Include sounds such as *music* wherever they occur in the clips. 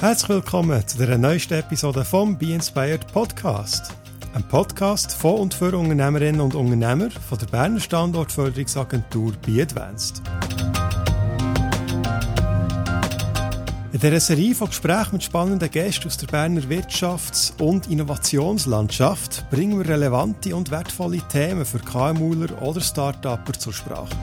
Herzlich willkommen zu der neuesten Episode vom Be Inspired Podcast. Ein Podcast von und für Unternehmerinnen und Unternehmer von der Berner Standortförderungsagentur Be Advanced. In dieser Serie von Gesprächen mit spannenden Gästen aus der Berner Wirtschafts- und Innovationslandschaft bringen wir relevante und wertvolle Themen für KMUler oder Start-Upper zur Sprache.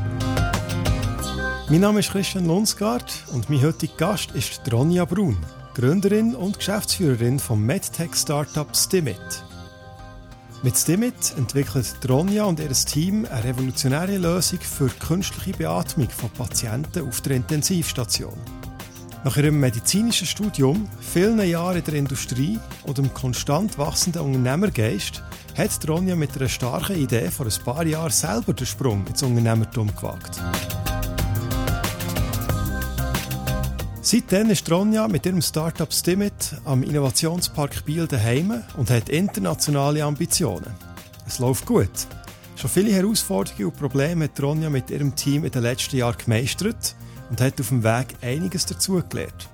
Mein Name ist Christian Lunsgaard und mein heutiger Gast ist Ronja Brun, Gründerin und Geschäftsführerin vom MedTech-Startup Stimit. Mit Stimit entwickelt Ronja und ihr Team eine revolutionäre Lösung für künstliche Beatmung von Patienten auf der Intensivstation. Nach ihrem medizinischen Studium, vielen Jahren in der Industrie und einem konstant wachsenden Unternehmergeist hat Ronja mit einer starken Idee vor ein paar Jahren selber den Sprung ins Unternehmertum gewagt. Seitdem ist Ronja mit ihrem Startup Stimit am Innovationspark Biel daheim und hat internationale Ambitionen. Es läuft gut. Schon viele Herausforderungen und Probleme hat Ronja mit ihrem Team in den letzten Jahren gemeistert und hat auf dem Weg einiges dazugelernt.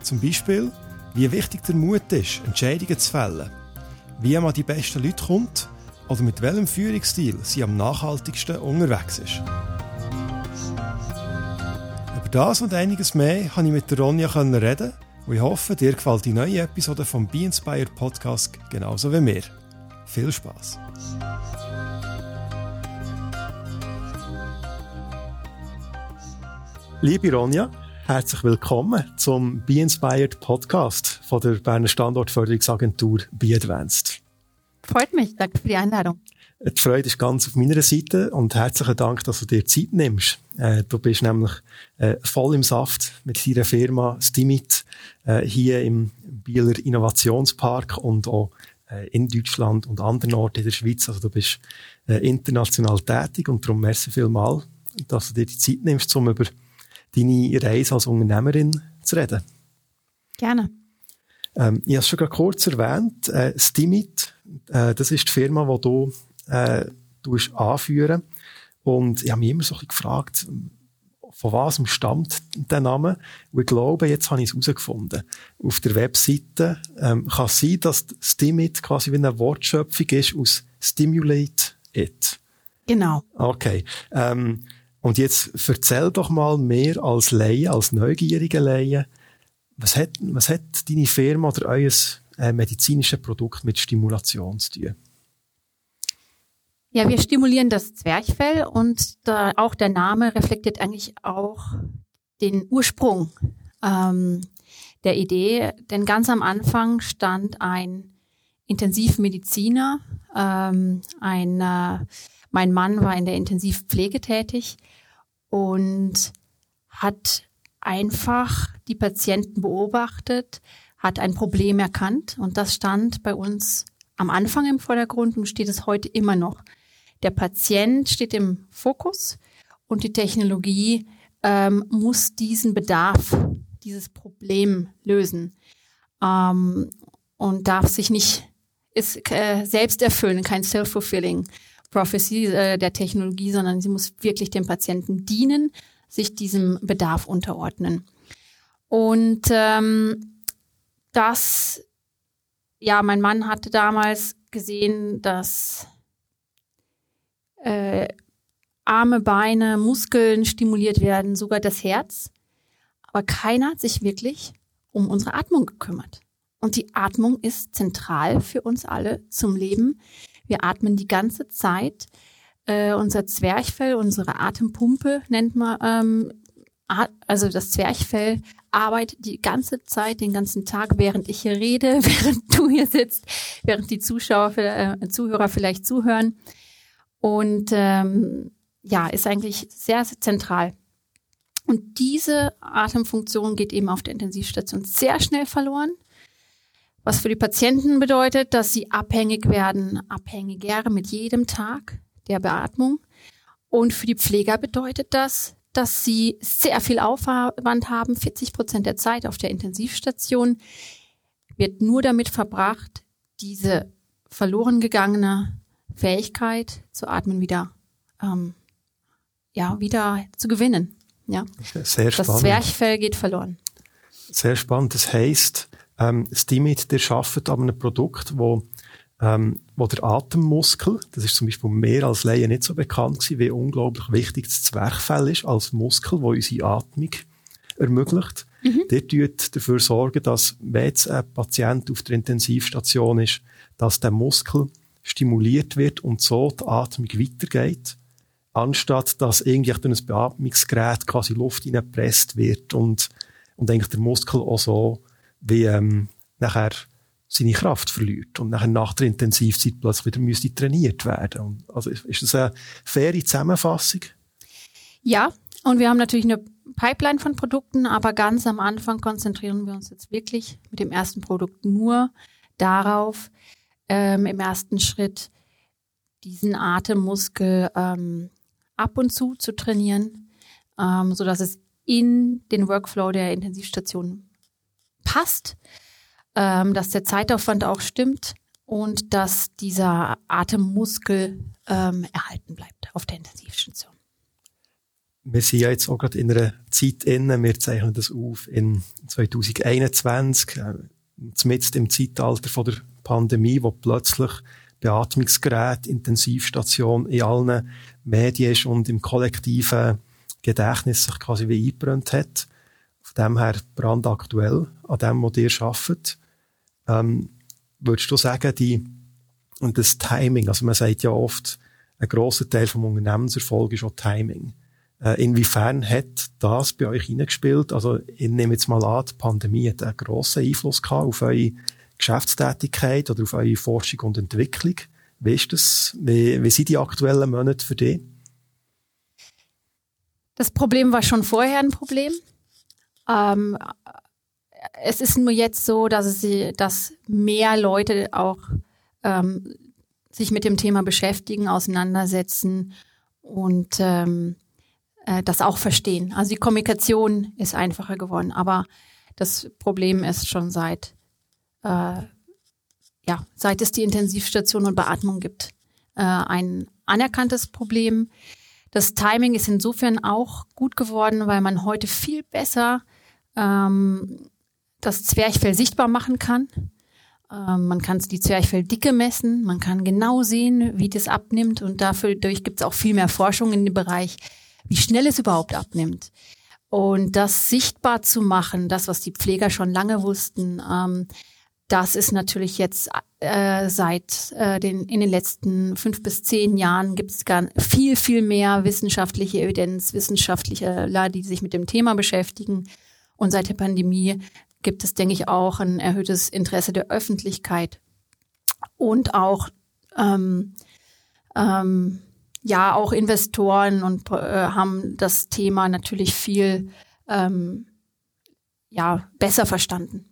Zum Beispiel, wie wichtig der Mut ist, Entscheidungen zu fällen, wie man die besten Leute kommt oder mit welchem Führungsstil sie am nachhaltigsten unterwegs ist. Über das und einiges mehr konnte ich mit der Ronja reden und ich hoffe, dir gefällt die neue Episode vom Be Inspired Podcast genauso wie mir. Viel Spaß! Liebe Ronja, herzlich willkommen zum Be Inspired Podcast von der Berner Standortförderungsagentur Be Advanced. Freut mich, danke für die Einladung. Die Freude ist ganz auf meiner Seite und herzlichen Dank, dass du dir Zeit nimmst. Äh, du bist nämlich äh, voll im Saft mit deiner Firma Stimit äh, hier im Bieler Innovationspark und auch äh, in Deutschland und anderen Orten in der Schweiz. Also du bist äh, international tätig und darum merci vielmal, dass du dir die Zeit nimmst, um über deine Reise als Unternehmerin zu reden. Gerne. Ähm, ich habe es schon gerade kurz erwähnt. Äh, Stimit, das ist die Firma, die du äh, anführen. Und ich habe mich immer so ein bisschen gefragt, von was stammt der Name? Und ich glaube, jetzt habe ich es herausgefunden. Auf der Webseite ähm, kann es sein, dass Stimit quasi wie eine Wortschöpfung ist aus Stimulate It. Genau. Okay. Ähm, und jetzt erzähl doch mal mehr als Laie, als neugierige Laie, was hat, was hat deine Firma oder euer äh, medizinisches Produkt mit Stimulation zu tun? Ja, wir stimulieren das Zwerchfell und da auch der Name reflektiert eigentlich auch den Ursprung ähm, der Idee. Denn ganz am Anfang stand ein Intensivmediziner, ähm, ein, äh, mein Mann war in der Intensivpflege tätig und hat einfach die Patienten beobachtet, hat ein Problem erkannt und das stand bei uns am Anfang im Vordergrund und steht es heute immer noch. Der Patient steht im Fokus und die Technologie ähm, muss diesen Bedarf, dieses Problem lösen ähm, und darf sich nicht ist äh, selbst erfüllen, kein self-fulfilling prophecy äh, der Technologie, sondern sie muss wirklich dem Patienten dienen, sich diesem Bedarf unterordnen. Und ähm, das, ja, mein Mann hatte damals gesehen, dass äh, Arme, Beine, Muskeln stimuliert werden, sogar das Herz. Aber keiner hat sich wirklich um unsere Atmung gekümmert. Und die Atmung ist zentral für uns alle zum Leben. Wir atmen die ganze Zeit. Äh, unser Zwerchfell, unsere Atempumpe nennt man, ähm, also das Zwerchfell arbeitet die ganze Zeit, den ganzen Tag, während ich hier rede, *laughs* während du hier sitzt, während die Zuschauer, äh, Zuhörer vielleicht zuhören. Und ähm, ja, ist eigentlich sehr, sehr zentral. Und diese Atemfunktion geht eben auf der Intensivstation sehr schnell verloren. Was für die Patienten bedeutet, dass sie abhängig werden, abhängiger mit jedem Tag der Beatmung. Und für die Pfleger bedeutet das, dass sie sehr viel Aufwand haben. 40 Prozent der Zeit auf der Intensivstation wird nur damit verbracht, diese verloren gegangene Fähigkeit zu atmen wieder, ähm, ja, wieder zu gewinnen. Ja. Sehr spannend. Das Zwerchfell geht verloren. Sehr spannend. Das heisst, ähm, Stimit, der arbeitet an einem Produkt, wo, ähm, wo der Atemmuskel, das ist zum Beispiel mehr als Laien nicht so bekannt gewesen, wie unglaublich wichtig das Zwerchfell ist als Muskel, wo unsere Atmung ermöglicht. Mhm. Der tut dafür sorgen, dass, wenn jetzt ein Patient auf der Intensivstation ist, dass der Muskel stimuliert wird und so die Atmung weitergeht, anstatt dass irgendwie durch ein Beatmungsgerät quasi Luft hineingepresst wird und, und eigentlich der Muskel auch so wie ähm, nachher seine Kraft verliert und nachher nach der Intensivzeit plötzlich wieder müsste trainiert werden. Und also ist das eine faire Zusammenfassung? Ja, und wir haben natürlich eine Pipeline von Produkten, aber ganz am Anfang konzentrieren wir uns jetzt wirklich mit dem ersten Produkt nur darauf, ähm, im ersten Schritt diesen Atemmuskel ähm, ab und zu zu trainieren, ähm, so dass es in den Workflow der Intensivstation passt, ähm, dass der Zeitaufwand auch stimmt und dass dieser Atemmuskel ähm, erhalten bleibt auf der Intensivstation. Wir sind ja jetzt auch gerade in einer Zeit inne, wir zeichnen das auf in 2021, äh, mitten im Zeitalter von der Pandemie, wo plötzlich Beatmungsgerät, Intensivstation in allen Medien und im kollektiven Gedächtnis sich quasi wie eingebrannt hat. Von dem her brandaktuell an dem, was ihr arbeitet. Ähm, würdest du sagen, die, und das Timing, also man sagt ja oft, ein grosser Teil vom Unternehmenserfolg ist auch Timing. Äh, inwiefern hat das bei euch hineingespielt? Also, ich nehme jetzt mal an, die Pandemie hat einen grossen Einfluss gehabt auf eure Geschäftstätigkeit oder auf eure Forschung und Entwicklung. Wie ist das? Wie, wie sind die aktuellen Monate für dich? Das Problem war schon vorher ein Problem. Ähm, es ist nur jetzt so, dass, es, dass mehr Leute auch ähm, sich mit dem Thema beschäftigen, auseinandersetzen und ähm, äh, das auch verstehen. Also die Kommunikation ist einfacher geworden, aber das Problem ist schon seit äh, ja, seit es die Intensivstation und Beatmung gibt, äh, ein anerkanntes Problem. Das Timing ist insofern auch gut geworden, weil man heute viel besser ähm, das Zwerchfell sichtbar machen kann. Ähm, man kann die Zwerchfelldicke messen, man kann genau sehen, wie das abnimmt und dafür gibt es auch viel mehr Forschung in dem Bereich, wie schnell es überhaupt abnimmt. Und das sichtbar zu machen, das, was die Pfleger schon lange wussten, ähm, das ist natürlich jetzt äh, seit äh, den in den letzten fünf bis zehn Jahren gibt es gar viel viel mehr wissenschaftliche Evidenz, wissenschaftliche, die sich mit dem Thema beschäftigen. Und seit der Pandemie gibt es, denke ich, auch ein erhöhtes Interesse der Öffentlichkeit und auch ähm, ähm, ja auch Investoren und äh, haben das Thema natürlich viel ähm, ja besser verstanden.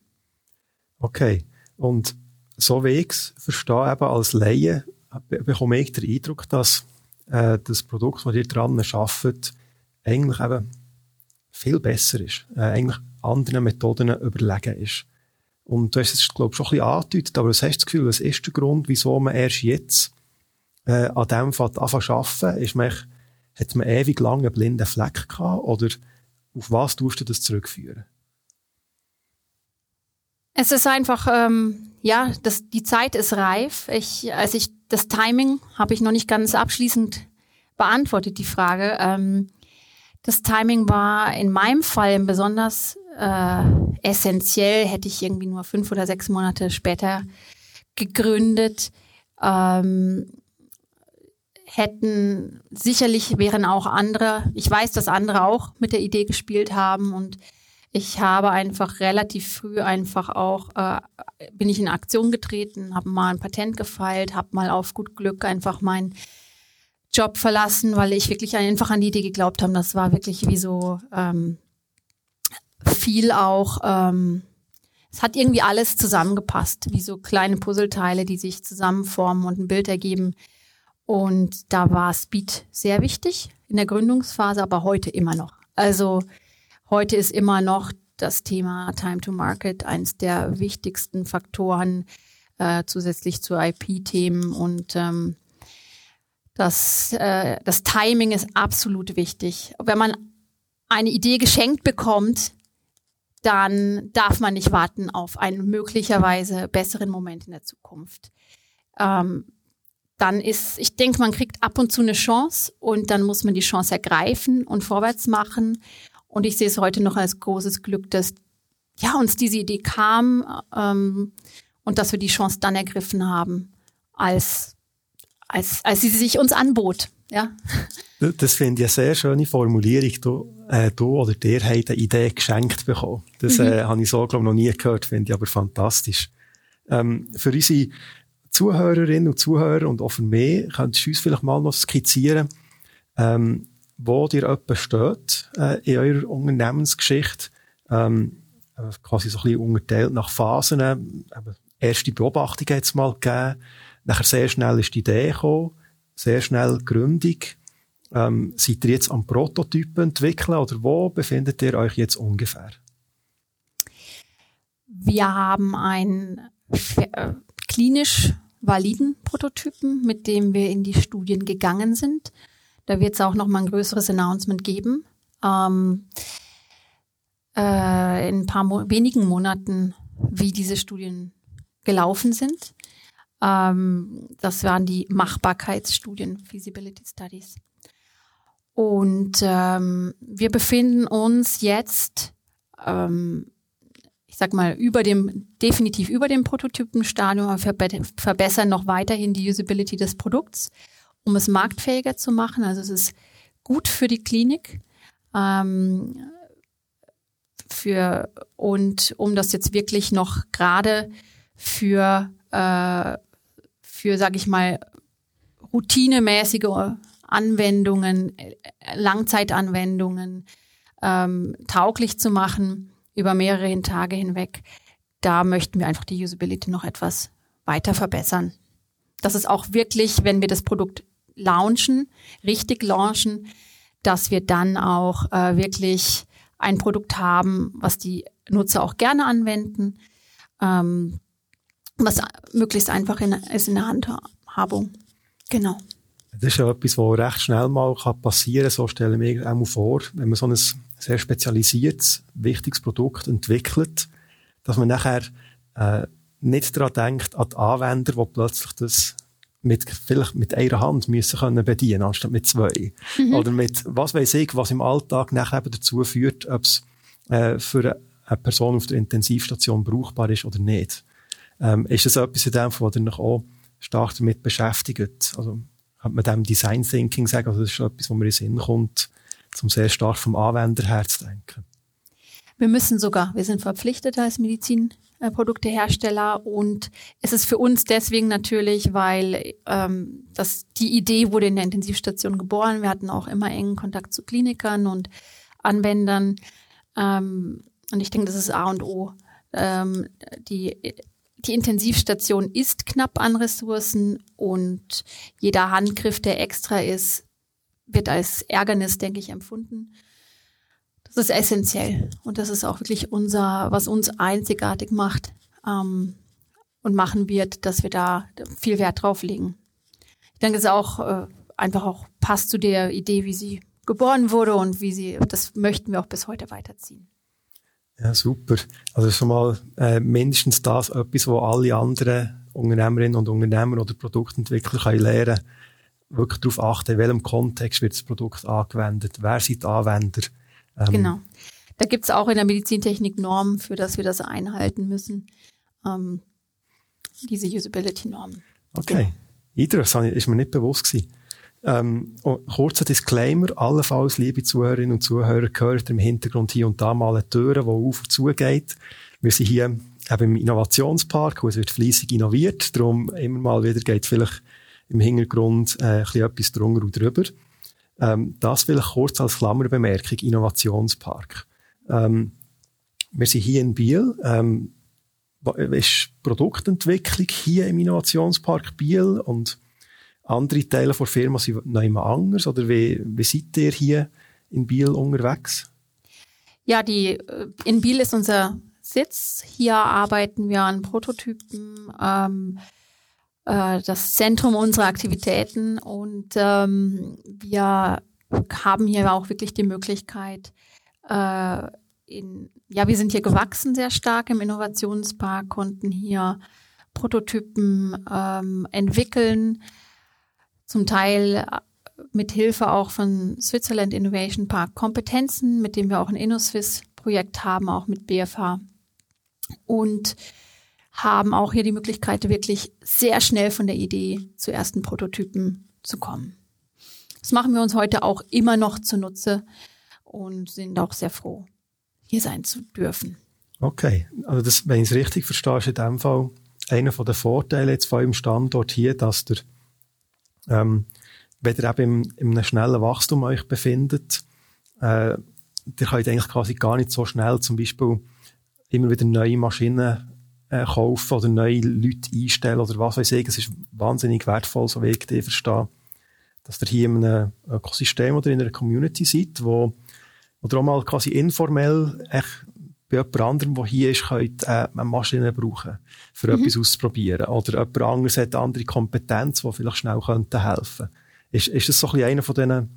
Okay. Und so wie ich es verstehe, eben als Laie, bekomme ich den Eindruck, dass äh, das Produkt, das ihr dran arbeitet, eigentlich eben viel besser ist. Äh, eigentlich anderen Methoden überlegen ist. Und du hast es, glaube ich, schon ein bisschen angedeutet, aber was hast du das Gefühl, was ist der Grund, wieso man erst jetzt äh, an dem Fall anfangen arbeiten? Ist man, hat man ewig lange einen blinden Fleck gehabt oder auf was tust du das zurückführen? Es ist einfach, ähm, ja, das, die Zeit ist reif. Ich, als ich das Timing habe ich noch nicht ganz abschließend beantwortet, die Frage. Ähm, das Timing war in meinem Fall besonders äh, essentiell. Hätte ich irgendwie nur fünf oder sechs Monate später gegründet. Ähm, hätten sicherlich wären auch andere, ich weiß, dass andere auch mit der Idee gespielt haben und ich habe einfach relativ früh einfach auch, äh, bin ich in Aktion getreten, habe mal ein Patent gefeilt, habe mal auf gut Glück einfach meinen Job verlassen, weil ich wirklich einfach an die Idee geglaubt habe. Das war wirklich wie so ähm, viel auch, ähm, es hat irgendwie alles zusammengepasst, wie so kleine Puzzleteile, die sich zusammenformen und ein Bild ergeben. Und da war Speed sehr wichtig in der Gründungsphase, aber heute immer noch. Also Heute ist immer noch das Thema Time to Market eines der wichtigsten Faktoren äh, zusätzlich zu IP-Themen und ähm, das, äh, das Timing ist absolut wichtig. Wenn man eine Idee geschenkt bekommt, dann darf man nicht warten auf einen möglicherweise besseren Moment in der Zukunft. Ähm, dann ist, ich denke, man kriegt ab und zu eine Chance und dann muss man die Chance ergreifen und vorwärts machen. Und ich sehe es heute noch als großes Glück, dass ja uns diese Idee kam ähm, und dass wir die Chance dann ergriffen haben, als als als sie sich uns anbot. Ja. Das finde ich eine sehr schöne Formulierung. Du, äh, du oder der hat eine Idee geschenkt bekommen. Das mhm. äh, habe ich so, glaube noch nie gehört, finde ich aber fantastisch. Ähm, für unsere Zuhörerinnen und Zuhörer und auch für mich, könntest du uns vielleicht mal noch skizzieren, ähm, wo dir jemand steht äh, in eurer Unternehmensgeschichte. Ähm, äh, quasi so ein bisschen unterteilt nach Phasen. Äh, erste Beobachtung hat es mal gegeben. Nachher sehr schnell ist die Idee gekommen. Sehr schnell Gründung. Ähm, seid ihr jetzt am Prototypen entwickeln oder wo befindet ihr euch jetzt ungefähr? Wir haben einen äh, klinisch validen Prototypen, mit dem wir in die Studien gegangen sind. Da wird es auch noch mal ein größeres Announcement geben. Ähm, äh, in ein paar Mo wenigen Monaten, wie diese Studien gelaufen sind. Ähm, das waren die Machbarkeitsstudien, Feasibility Studies. Und ähm, wir befinden uns jetzt, ähm, ich sag mal, über dem, definitiv über dem Prototypenstadium, aber verbe verbessern noch weiterhin die Usability des Produkts, um es marktfähiger zu machen. Also es ist gut für die Klinik. Ähm, für und um das jetzt wirklich noch gerade für äh, für sage ich mal routinemäßige Anwendungen, Langzeitanwendungen ähm, tauglich zu machen über mehrere Tage hinweg. Da möchten wir einfach die Usability noch etwas weiter verbessern. Das ist auch wirklich, wenn wir das Produkt launchen, richtig launchen, dass wir dann auch äh, wirklich ein Produkt haben, was die Nutzer auch gerne anwenden, ähm, was möglichst einfach in, ist in der Handhabung. Genau. Das ist ja etwas, was recht schnell mal passieren kann. So stelle ich mir auch mal vor, wenn man so ein sehr spezialisiertes, wichtiges Produkt entwickelt, dass man nachher äh, nicht daran denkt, an die Anwender, die plötzlich das mit, vielleicht mit einer Hand müssen können bedienen, anstatt mit zwei. Mhm. Oder mit, was weiß ich, was im Alltag nachher eben dazu führt, ob es äh, für eine Person auf der Intensivstation brauchbar ist oder nicht. Ähm, ist das etwas in dem, was ihr auch stark damit beschäftigt? Also, könnte man dem Design Thinking sagen? Also, das ist etwas, wo mir in den Sinn kommt, um sehr stark vom Anwender her zu denken. Wir müssen sogar, wir sind verpflichtet als Medizinproduktehersteller und es ist für uns deswegen natürlich, weil ähm, das, die Idee wurde in der Intensivstation geboren. Wir hatten auch immer engen Kontakt zu Klinikern und Anwendern. Ähm, und ich denke, das ist A und O. Ähm, die, die Intensivstation ist knapp an Ressourcen und jeder Handgriff, der extra ist, wird als Ärgernis, denke ich, empfunden. Das ist essentiell und das ist auch wirklich unser, was uns einzigartig macht ähm, und machen wird, dass wir da viel Wert drauf legen. Ich denke, es ist auch äh, einfach auch passt zu der Idee, wie sie geboren wurde und wie sie, das möchten wir auch bis heute weiterziehen. Ja, super. Also schon mal äh, mindestens das etwas, wo alle anderen Unternehmerinnen und Unternehmer oder Produktentwickler können lernen wirklich darauf achten, in welchem Kontext wird das Produkt angewendet, wer sind die Anwender. Ähm, genau. Da gibt's auch in der Medizintechnik Normen, für das wir das einhalten müssen. Ähm, diese Usability-Normen. Okay. Genau. Interessant, ist mir nicht bewusst gewesen. Ähm, oh, kurzer Disclaimer, allenfalls, liebe Zuhörerinnen und Zuhörer, gehört im Hintergrund hier und da mal eine Tür, die auf und zu geht. Wir sind hier eben im Innovationspark, wo es wird fleissig innoviert, darum immer mal wieder geht vielleicht im Hintergrund äh, ein etwas drunter und drüber. Ähm, das vielleicht kurz als Klammerbemerkung, Innovationspark. Ähm, wir sind hier in Biel. Ähm, ist Produktentwicklung hier im Innovationspark Biel und andere Teile der Firma sind noch immer anders? Oder wie, wie seid ihr hier in Biel unterwegs? Ja, die, äh, in Biel ist unser Sitz. Hier arbeiten wir an Prototypen. Ähm, äh, das Zentrum unserer Aktivitäten und ähm, wir haben hier auch wirklich die Möglichkeit, äh, in, ja, wir sind hier gewachsen sehr stark im Innovationspark, konnten hier Prototypen ähm, entwickeln, zum Teil äh, mit Hilfe auch von Switzerland Innovation Park Kompetenzen, mit dem wir auch ein InnoSwiss-Projekt haben, auch mit BFH. Und haben auch hier die Möglichkeit, wirklich sehr schnell von der Idee zu ersten Prototypen zu kommen. Das machen wir uns heute auch immer noch zunutze und sind auch sehr froh, hier sein zu dürfen. Okay, also das, wenn ich es richtig verstehe, ist in dem Fall einer der Vorteile jetzt von eurem Standort hier, dass der, ähm, wenn ihr eben in, in einem schnellen Wachstum euch befindet, äh, ihr könnt eigentlich quasi gar nicht so schnell zum Beispiel immer wieder neue Maschinen äh, kaufen oder neue Leute einstellen oder was weiß ich. Es ist wahnsinnig wertvoll, so wie ich die verstehe, dass ihr hier in einem Ökosystem oder in einer Community seid, wo, oder auch mal quasi informell echt bei jemand anderem, der hier ist, könnt, äh, eine Maschine brauchen, für mhm. etwas auszuprobieren. Oder jemand anderes hat andere Kompetenz, die vielleicht schnell könnte helfen Ist, ist das so ein bisschen einer von diesen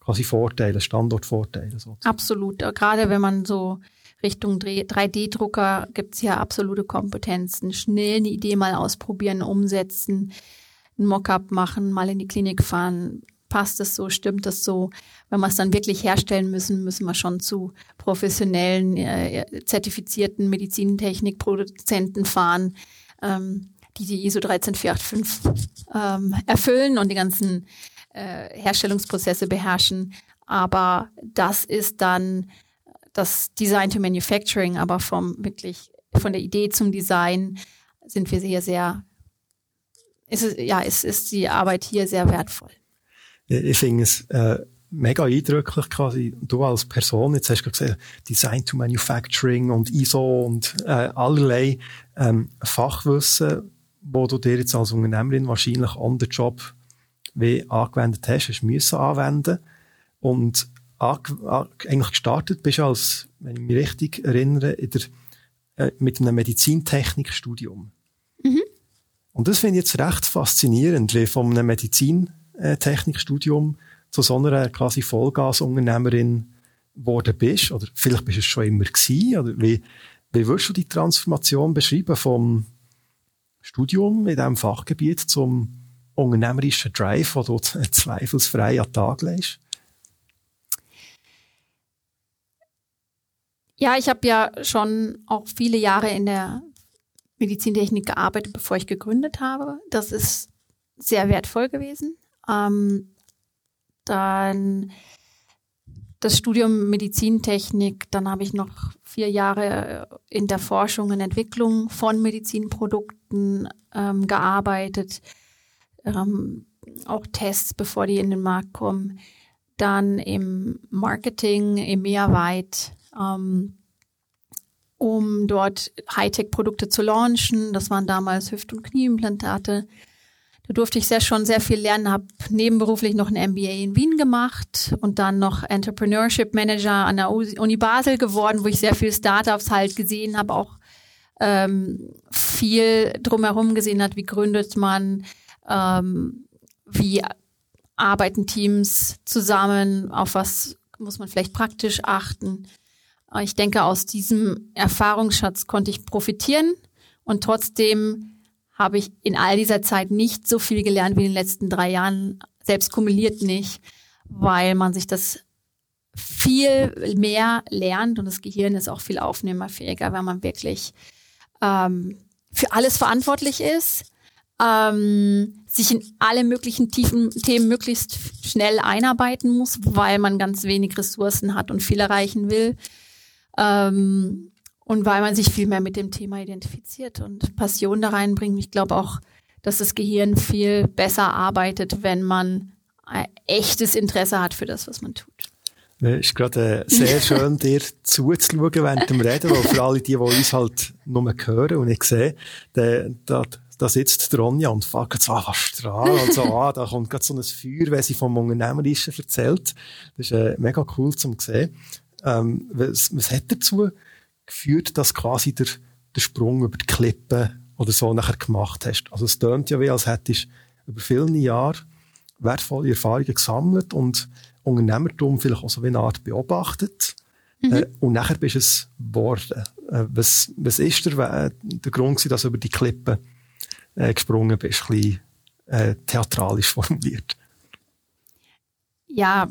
quasi Vorteilen, Standortvorteilen? Sozusagen? Absolut. Gerade wenn man so Richtung 3D-Drucker gibt's ja absolute Kompetenzen. Schnell eine Idee mal ausprobieren, umsetzen, ein Mockup machen, mal in die Klinik fahren. Passt es so, stimmt das so? Wenn wir es dann wirklich herstellen müssen, müssen wir schon zu professionellen, äh, zertifizierten Medizintechnikproduzenten fahren, ähm, die die ISO 13485 ähm, erfüllen und die ganzen äh, Herstellungsprozesse beherrschen. Aber das ist dann das Design to Manufacturing, aber vom wirklich von der Idee zum Design sind wir hier sehr, ist es, ja, es ist die Arbeit hier sehr wertvoll. Ich finde es äh, mega eindrücklich quasi, du als Person, jetzt hast du gesagt, Design to Manufacturing und ISO und äh, allerlei ähm, Fachwissen, wo du dir jetzt als Unternehmerin wahrscheinlich on the job wie angewendet hast, hast müssen anwenden. Und eigentlich gestartet bist als, wenn ich mich richtig erinnere, in der, äh, mit einem Medizintechnikstudium. Mhm. Und das finde ich jetzt recht faszinierend, wie von einem Medizintechnikstudium zu so einer quasi Vollgasunternehmerin geworden bist. Oder vielleicht bist du es schon immer gewesen. Oder wie, wie würdest du die Transformation beschreiben vom Studium in diesem Fachgebiet zum unternehmerischen Drive, den du *laughs* zweifelsfrei an den Tag legst? Ja, ich habe ja schon auch viele Jahre in der Medizintechnik gearbeitet, bevor ich gegründet habe. Das ist sehr wertvoll gewesen. Ähm, dann das Studium Medizintechnik, dann habe ich noch vier Jahre in der Forschung und Entwicklung von Medizinprodukten ähm, gearbeitet, ähm, auch Tests, bevor die in den Markt kommen. Dann im Marketing, im Mehrweit ähm, um dort Hightech-Produkte zu launchen. Das waren damals Hüft- und Knieimplantate. Da durfte ich sehr schon sehr viel lernen, habe nebenberuflich noch ein MBA in Wien gemacht und dann noch Entrepreneurship Manager an der Uni Basel geworden, wo ich sehr viele Startups halt gesehen habe, auch ähm, viel drumherum gesehen hat, wie gründet man, ähm, wie arbeiten Teams zusammen, auf was muss man vielleicht praktisch achten. Ich denke, aus diesem Erfahrungsschatz konnte ich profitieren und trotzdem habe ich in all dieser Zeit nicht so viel gelernt wie in den letzten drei Jahren, selbst kumuliert nicht, weil man sich das viel mehr lernt und das Gehirn ist auch viel aufnehmerfähiger, wenn man wirklich ähm, für alles verantwortlich ist, ähm, sich in alle möglichen tiefen Themen möglichst schnell einarbeiten muss, weil man ganz wenig Ressourcen hat und viel erreichen will. Ähm, und weil man sich viel mehr mit dem Thema identifiziert und Passion da reinbringt. Ich glaube auch, dass das Gehirn viel besser arbeitet, wenn man ein echtes Interesse hat für das, was man tut. Es ist gerade äh, sehr schön, *laughs* dir zuzuschauen während dem Reden, weil für alle die, die uns halt nur hören und nicht sehen, da, da, da sitzt die Ronja und fragt so, ah, was strahlt, und so, ah, da kommt gerade so ein Feuer, wenn sie vom Unternehmerischen erzählt. Das ist äh, mega cool zum sehen. Ähm, was, was hat dazu geführt, dass quasi der, der Sprung über die Klippe oder so nachher gemacht hast? Also es tönt ja wie, als hättest du über viele Jahre wertvolle Erfahrungen gesammelt und Unternehmertum vielleicht auch so wie eine Art beobachtet Mhm. Äh, und nachher bist du es geworden. Äh, was, was ist der, der Grund gewesen, dass du über die Klippe äh, gesprungen bist? Ein bisschen äh, theatralisch *laughs* formuliert. Ja,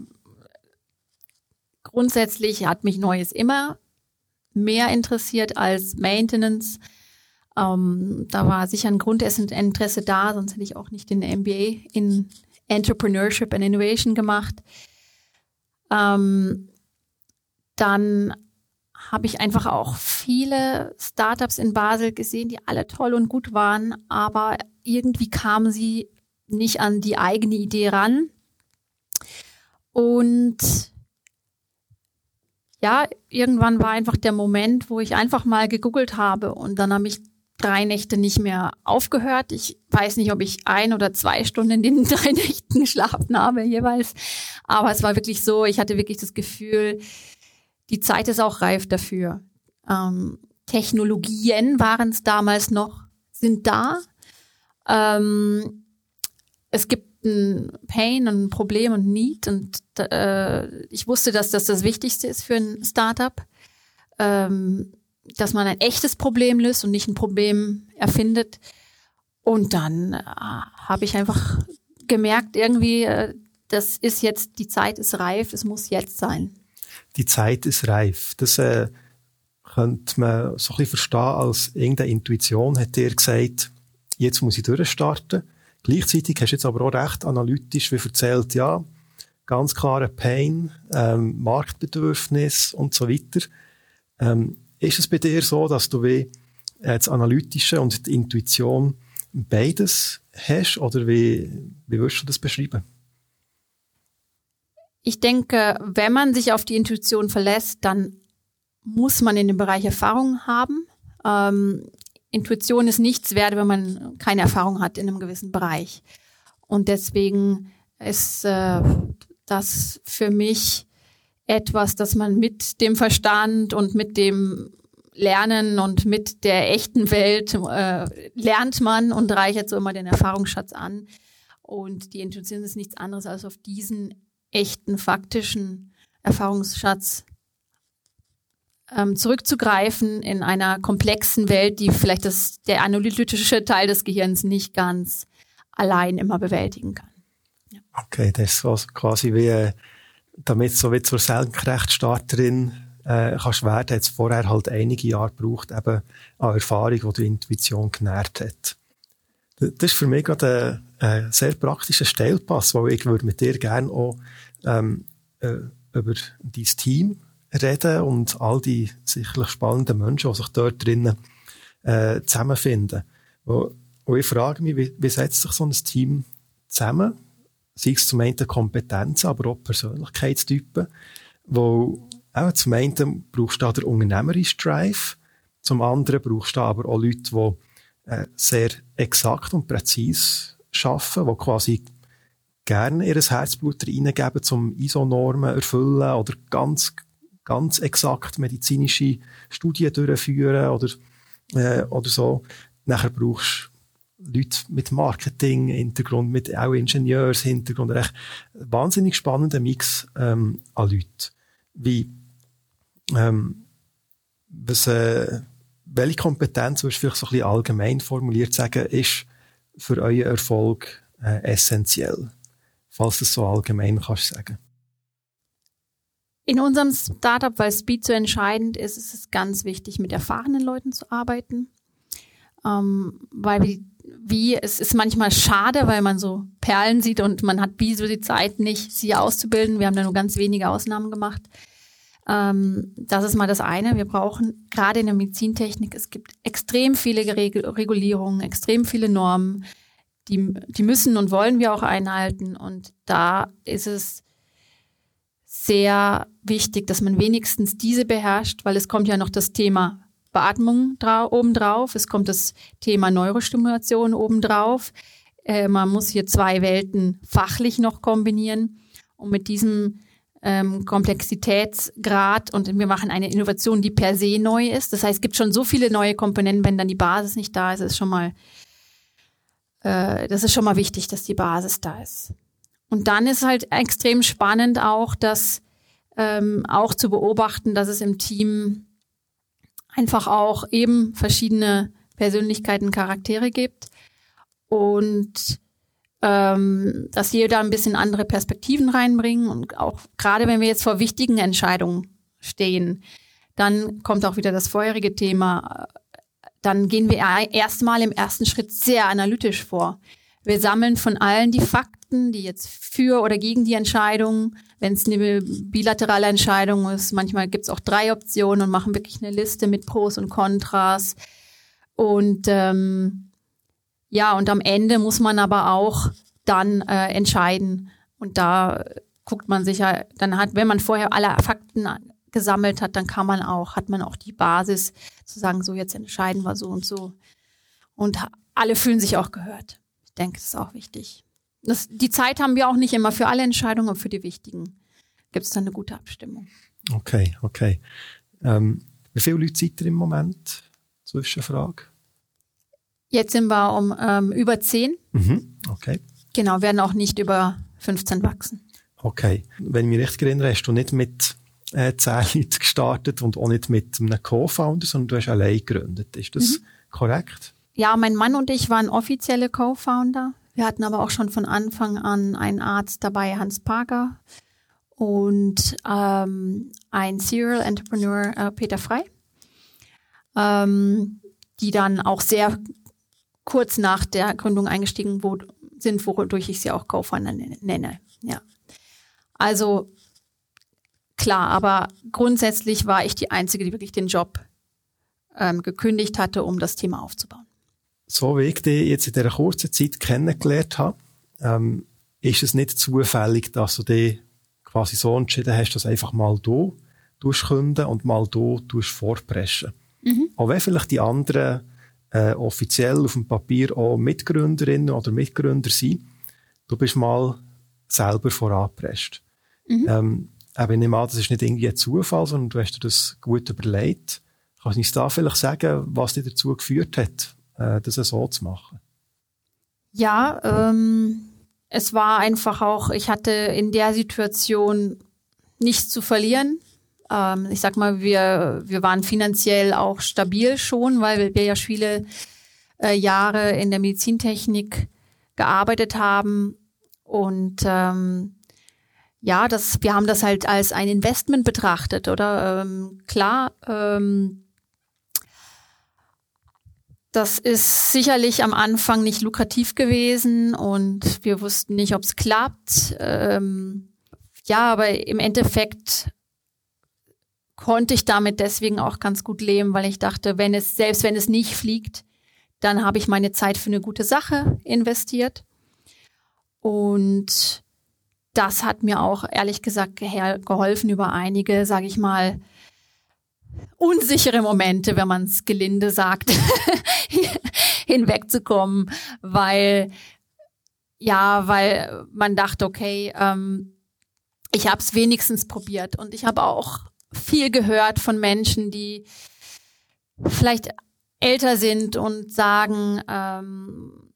grundsätzlich hat mich Neues immer mehr interessiert als Maintenance. Ähm, da war sicher ein Grundinteresse da, sonst hätte ich auch nicht den MBA in Entrepreneurship and Innovation gemacht. Ähm, dann habe ich einfach auch viele Startups in Basel gesehen, die alle toll und gut waren, aber irgendwie kamen sie nicht an die eigene Idee ran. Und ja, irgendwann war einfach der Moment, wo ich einfach mal gegoogelt habe und dann habe ich drei Nächte nicht mehr aufgehört. Ich weiß nicht, ob ich ein oder zwei Stunden in den *laughs* drei Nächten geschlafen habe jeweils. Aber es war wirklich so, ich hatte wirklich das Gefühl, die Zeit ist auch reif dafür. Ähm, Technologien waren es damals noch, sind da. Ähm, es gibt ein Pain und ein Problem und Need und äh, ich wusste, dass das das Wichtigste ist für ein Startup, ähm, dass man ein echtes Problem löst und nicht ein Problem erfindet. Und dann äh, habe ich einfach gemerkt, irgendwie, äh, das ist jetzt, die Zeit ist reif, es muss jetzt sein die Zeit ist reif. Das äh, könnte man so ein bisschen verstehen als irgendeine Intuition, hat dir gesagt, jetzt muss ich durchstarten. Gleichzeitig hast du jetzt aber auch recht analytisch wie erzählt, ja, ganz klare Pain, ähm, Marktbedürfnis und so weiter. Ähm, ist es bei dir so, dass du wie äh, das Analytische und die Intuition beides hast oder wie, wie würdest du das beschreiben? Ich denke, wenn man sich auf die Intuition verlässt, dann muss man in dem Bereich Erfahrung haben. Ähm, Intuition ist nichts wert, wenn man keine Erfahrung hat in einem gewissen Bereich. Und deswegen ist äh, das für mich etwas, das man mit dem Verstand und mit dem Lernen und mit der echten Welt äh, lernt man und reichert so immer den Erfahrungsschatz an. Und die Intuition ist nichts anderes als auf diesen echten, faktischen Erfahrungsschatz ähm, zurückzugreifen in einer komplexen Welt, die vielleicht das, der analytische Teil des Gehirns nicht ganz allein immer bewältigen kann. Ja. Okay, das ist quasi wie, äh, damit so wie zur Senkrechtstarterin äh, kannst werden, hat es vorher halt einige Jahre gebraucht, eben an Erfahrung, die die Intuition genährt hat. Das ist für mich gerade ein, ein sehr praktischer Stellpass, weil ich würde mit dir gerne auch ähm, äh, über dein Team reden und all die sicherlich spannenden Menschen, die sich dort drinnen äh, zusammenfinden. Wo ich frage mich, wie, wie setzt sich so ein Team zusammen? Sei es zum einen Kompetenzen, aber auch Persönlichkeitstypen, wo auch zum einen brauchst du da den unternehmerischen Drive, zum anderen brauchst du aber auch Leute, die äh, sehr exakt und präzise arbeiten, die quasi gerne ihr Herzblut reingeben, um ISO-Normen erfüllen oder ganz, ganz exakt medizinische Studien durchführen oder, äh, oder so. Nachher brauchst du Leute mit Marketing-Hintergrund, mit auch Ingenieurs-Hintergrund, echt wahnsinnig spannender Mix ähm, an Leuten. Wie, ähm, was, äh, welche Kompetenz, würdest du vielleicht so ein bisschen allgemein formuliert sagen, ist für euren Erfolg äh, essentiell? falls du es so allgemein kannst sagen. In unserem Startup, weil Speed so entscheidend ist, ist es ganz wichtig, mit erfahrenen Leuten zu arbeiten. Ähm, weil wie, wie, es ist manchmal schade, weil man so Perlen sieht und man hat wie so die Zeit nicht, sie auszubilden. Wir haben da nur ganz wenige Ausnahmen gemacht. Ähm, das ist mal das eine. Wir brauchen gerade in der Medizintechnik, es gibt extrem viele Regulierungen, extrem viele Normen die, die müssen und wollen wir auch einhalten. Und da ist es sehr wichtig, dass man wenigstens diese beherrscht, weil es kommt ja noch das Thema Beatmung obendrauf, es kommt das Thema Neurostimulation obendrauf. Äh, man muss hier zwei Welten fachlich noch kombinieren. Und mit diesem ähm, Komplexitätsgrad und wir machen eine Innovation, die per se neu ist. Das heißt, es gibt schon so viele neue Komponenten, wenn dann die Basis nicht da ist, ist schon mal äh, das ist schon mal wichtig, dass die Basis da ist. Und dann ist halt extrem spannend auch, dass ähm, auch zu beobachten, dass es im Team einfach auch eben verschiedene Persönlichkeiten, Charaktere gibt und ähm, dass jeder ein bisschen andere Perspektiven reinbringen und auch gerade wenn wir jetzt vor wichtigen Entscheidungen stehen, dann kommt auch wieder das vorherige Thema. Dann gehen wir erstmal im ersten Schritt sehr analytisch vor. Wir sammeln von allen die Fakten, die jetzt für oder gegen die Entscheidung, wenn es eine bilaterale Entscheidung ist, manchmal gibt es auch drei Optionen und machen wirklich eine Liste mit Pros und Kontras. Und ähm, ja, und am Ende muss man aber auch dann äh, entscheiden. Und da guckt man sich ja, dann hat, wenn man vorher alle Fakten gesammelt hat, dann kann man auch, hat man auch die Basis zu sagen, so jetzt entscheiden wir so und so. Und alle fühlen sich auch gehört. Ich denke, das ist auch wichtig. Das, die Zeit haben wir auch nicht immer für alle Entscheidungen, aber für die wichtigen gibt es dann eine gute Abstimmung. Okay, okay. Ähm, wie viele Leute seid ihr im Moment? Zwischenfrage. Jetzt sind wir um ähm, über zehn. Mhm, okay. Genau, werden auch nicht über 15 wachsen. Okay. Wenn ich mich richtig erinnere, hast du nicht mit äh, zehn *laughs* Leuten gestartet und auch nicht mit einem Co-Founder, sondern du hast allein gegründet. Ist das mhm. korrekt? Ja, mein Mann und ich waren offizielle Co-Founder. Wir hatten aber auch schon von Anfang an einen Arzt dabei, Hans Parker, und ähm, ein Serial Entrepreneur, äh, Peter Frei, ähm, die dann auch sehr kurz nach der Gründung eingestiegen sind, wodurch ich sie auch Co-Founder nenne. Ja. Also klar, aber grundsätzlich war ich die Einzige, die wirklich den Job ähm, gekündigt hatte, um das Thema aufzubauen. So wie ich dich jetzt in dieser kurzen Zeit kennengelernt habe, ähm, ist es nicht zufällig, dass du dich quasi so entschieden hast, dass einfach mal du künden und mal du vorpreschen. Mhm. Auch wenn vielleicht die anderen äh, offiziell auf dem Papier auch Mitgründerinnen oder Mitgründer sind, du bist mal selber vorangepresst. Mhm. Ähm, aber ich nehme an, das ist nicht irgendwie ein Zufall, sondern du hast dir das gut überlegt. Kannst du uns da vielleicht sagen, was dich dazu geführt hat, äh, das so zu machen? Ja, ähm, es war einfach auch, ich hatte in der Situation nichts zu verlieren. Ähm, ich sag mal, wir, wir waren finanziell auch stabil schon, weil wir ja viele äh, Jahre in der Medizintechnik gearbeitet haben und ähm, ja, das, wir haben das halt als ein Investment betrachtet, oder? Ähm, klar, ähm, das ist sicherlich am Anfang nicht lukrativ gewesen und wir wussten nicht, ob es klappt. Ähm, ja, aber im Endeffekt konnte ich damit deswegen auch ganz gut leben, weil ich dachte, wenn es, selbst wenn es nicht fliegt, dann habe ich meine Zeit für eine gute Sache investiert. Und das hat mir auch ehrlich gesagt geholfen über einige, sage ich mal, unsichere Momente, wenn man es gelinde sagt, *laughs* hinwegzukommen, weil ja, weil man dachte, okay, ähm, ich habe es wenigstens probiert und ich habe auch viel gehört von Menschen, die vielleicht älter sind und sagen, ähm,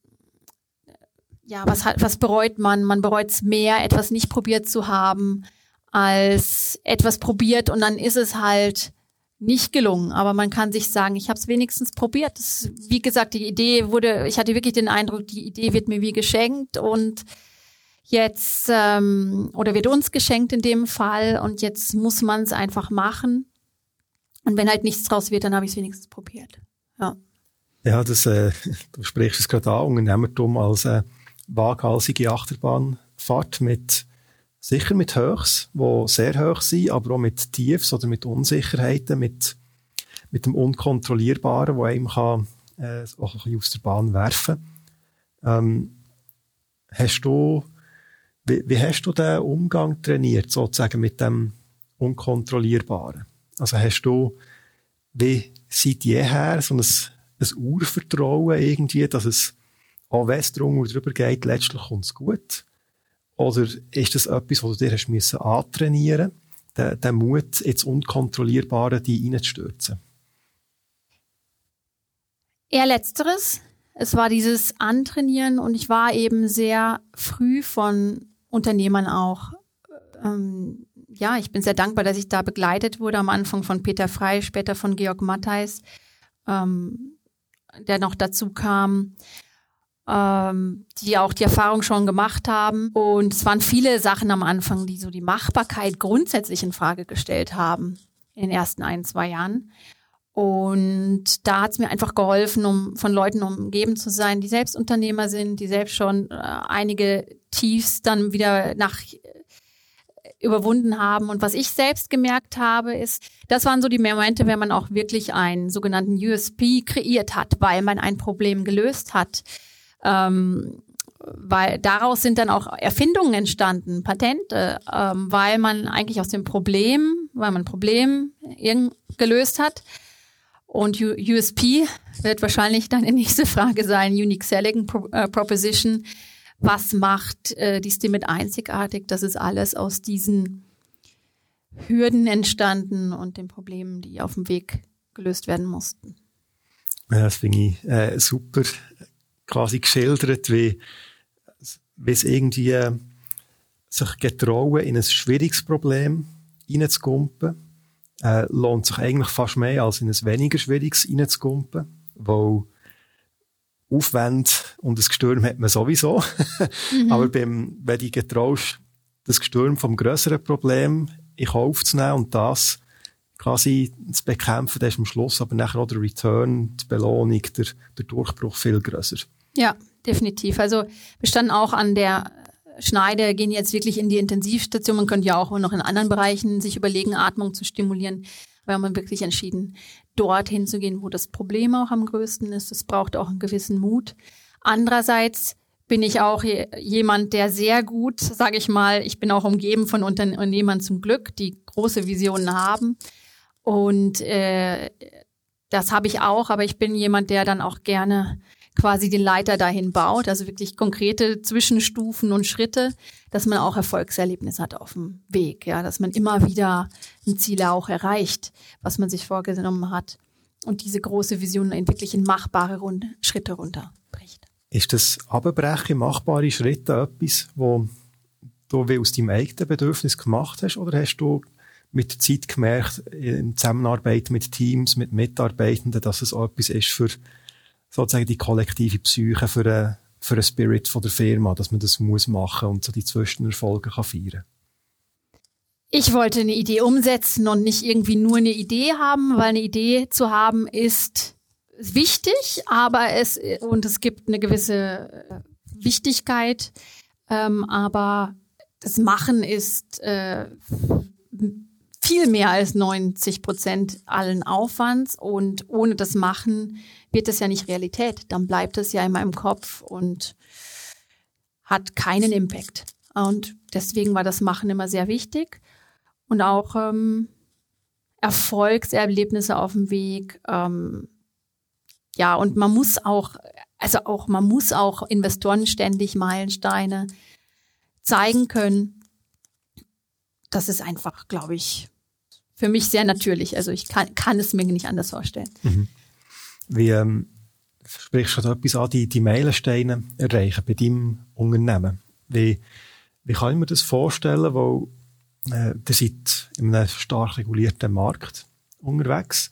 ja, was hat, was bereut man? Man bereut es mehr, etwas nicht probiert zu haben, als etwas probiert und dann ist es halt nicht gelungen. Aber man kann sich sagen, ich habe es wenigstens probiert. Das, wie gesagt, die Idee wurde, ich hatte wirklich den Eindruck, die Idee wird mir wie geschenkt und jetzt ähm, oder wird uns geschenkt in dem Fall und jetzt muss man es einfach machen. Und wenn halt nichts draus wird, dann habe ich es wenigstens probiert. Ja. Ja, das, äh, *laughs* du sprichst es gerade an, Unternehmertum als äh, waghalsige Achterbahnfahrt mit sicher mit Höchst, wo sehr hoch sind, aber auch mit Tiefs oder mit Unsicherheiten, mit, mit dem Unkontrollierbaren, wo einem kann, äh, auch ein bisschen aus der Bahn werfen. Ähm, hast du, wie, wie hast du den Umgang trainiert, sozusagen mit dem Unkontrollierbaren? Also hast du, wie seit jeher so ein, ein Urvertrauen irgendwie, dass es auch wenn es drüber geht, letztlich kommt es gut? Oder ist das etwas, was du dir hast antrainieren den, den Mut, ins Unkontrollierbare die reinzustürzen? Eher letzteres. Es war dieses Antrainieren und ich war eben sehr früh von Unternehmern auch ähm, ja, ich bin sehr dankbar, dass ich da begleitet wurde am Anfang von Peter Frey, später von Georg Mattheis, ähm, der noch dazu kam, ähm, die auch die Erfahrung schon gemacht haben. Und es waren viele Sachen am Anfang, die so die Machbarkeit grundsätzlich in Frage gestellt haben in den ersten ein, zwei Jahren. Und da hat es mir einfach geholfen, um von Leuten umgeben zu sein, die selbst Unternehmer sind, die selbst schon äh, einige Tiefs dann wieder nach äh, überwunden haben. Und was ich selbst gemerkt habe, ist, das waren so die Momente, wenn man auch wirklich einen sogenannten USP kreiert hat, weil man ein Problem gelöst hat. Ähm, weil daraus sind dann auch Erfindungen entstanden, Patente, ähm, weil man eigentlich aus dem Problem, weil man ein Problem gelöst hat. Und USP wird wahrscheinlich dann die nächste Frage sein, Unique Selling äh, Proposition. Was macht äh, die Stimmit einzigartig? Das ist alles aus diesen Hürden entstanden und den Problemen, die auf dem Weg gelöst werden mussten. Ja, das finde ich äh, super quasi geschildert, wie, wie es irgendwie äh, sich getrauen, in ein schwieriges Problem reinzukumpen, äh, lohnt sich eigentlich fast mehr, als in ein weniger schwieriges reinzukumpen, weil Aufwand und das Gestürm hat man sowieso. mhm. *laughs* Aber beim, wenn du getraust, das Gestürm vom größeren Problem in Kauf zu nehmen und das quasi zu bekämpfen, dann ist am Schluss aber nachher auch der Return, die Belohnung, der, der Durchbruch viel größer. Ja, definitiv. Also wir standen auch an der Schneide, gehen jetzt wirklich in die Intensivstation. Man könnte ja auch noch in anderen Bereichen sich überlegen, Atmung zu stimulieren. Wir haben wirklich entschieden, dorthin zu gehen, wo das Problem auch am größten ist. Es braucht auch einen gewissen Mut. Andererseits bin ich auch jemand, der sehr gut, sage ich mal, ich bin auch umgeben von Unternehmern zum Glück, die große Visionen haben. Und äh, das habe ich auch, aber ich bin jemand, der dann auch gerne quasi den Leiter dahin baut, also wirklich konkrete Zwischenstufen und Schritte, dass man auch Erfolgserlebnisse hat auf dem Weg, ja, dass man immer wieder ein Ziel auch erreicht, was man sich vorgenommen hat und diese große Vision wirklich in machbare Runde, Schritte runterbricht. Ist das Abbrechen machbare Schritte etwas, wo du aus deinem eigenen Bedürfnis gemacht hast oder hast du mit der Zeit gemerkt, in Zusammenarbeit mit Teams, mit Mitarbeitenden, dass es auch etwas ist für sozusagen die kollektive Psyche für einen, für einen Spirit von der Firma, dass man das muss machen und so die Zwischenerfolge kann feiern. Ich wollte eine Idee umsetzen und nicht irgendwie nur eine Idee haben, weil eine Idee zu haben ist wichtig, aber es und es gibt eine gewisse äh, Wichtigkeit, ähm, aber das Machen ist äh, viel mehr als 90 Prozent allen Aufwands und ohne das Machen wird es ja nicht Realität. Dann bleibt es ja in meinem Kopf und hat keinen Impact. Und deswegen war das Machen immer sehr wichtig und auch ähm, Erfolgserlebnisse auf dem Weg. Ähm, ja, und man muss auch, also auch, man muss auch Investoren ständig Meilensteine zeigen können. Das ist einfach, glaube ich, für mich sehr natürlich. Also ich kann, kann es mir nicht anders vorstellen. Mhm. Wie ähm, sprichst du da etwas an, die, die Meilensteine erreichen bei deinem Unternehmen? Wie, wie kann ich mir das vorstellen, weil äh, ihr seid in einem stark regulierten Markt unterwegs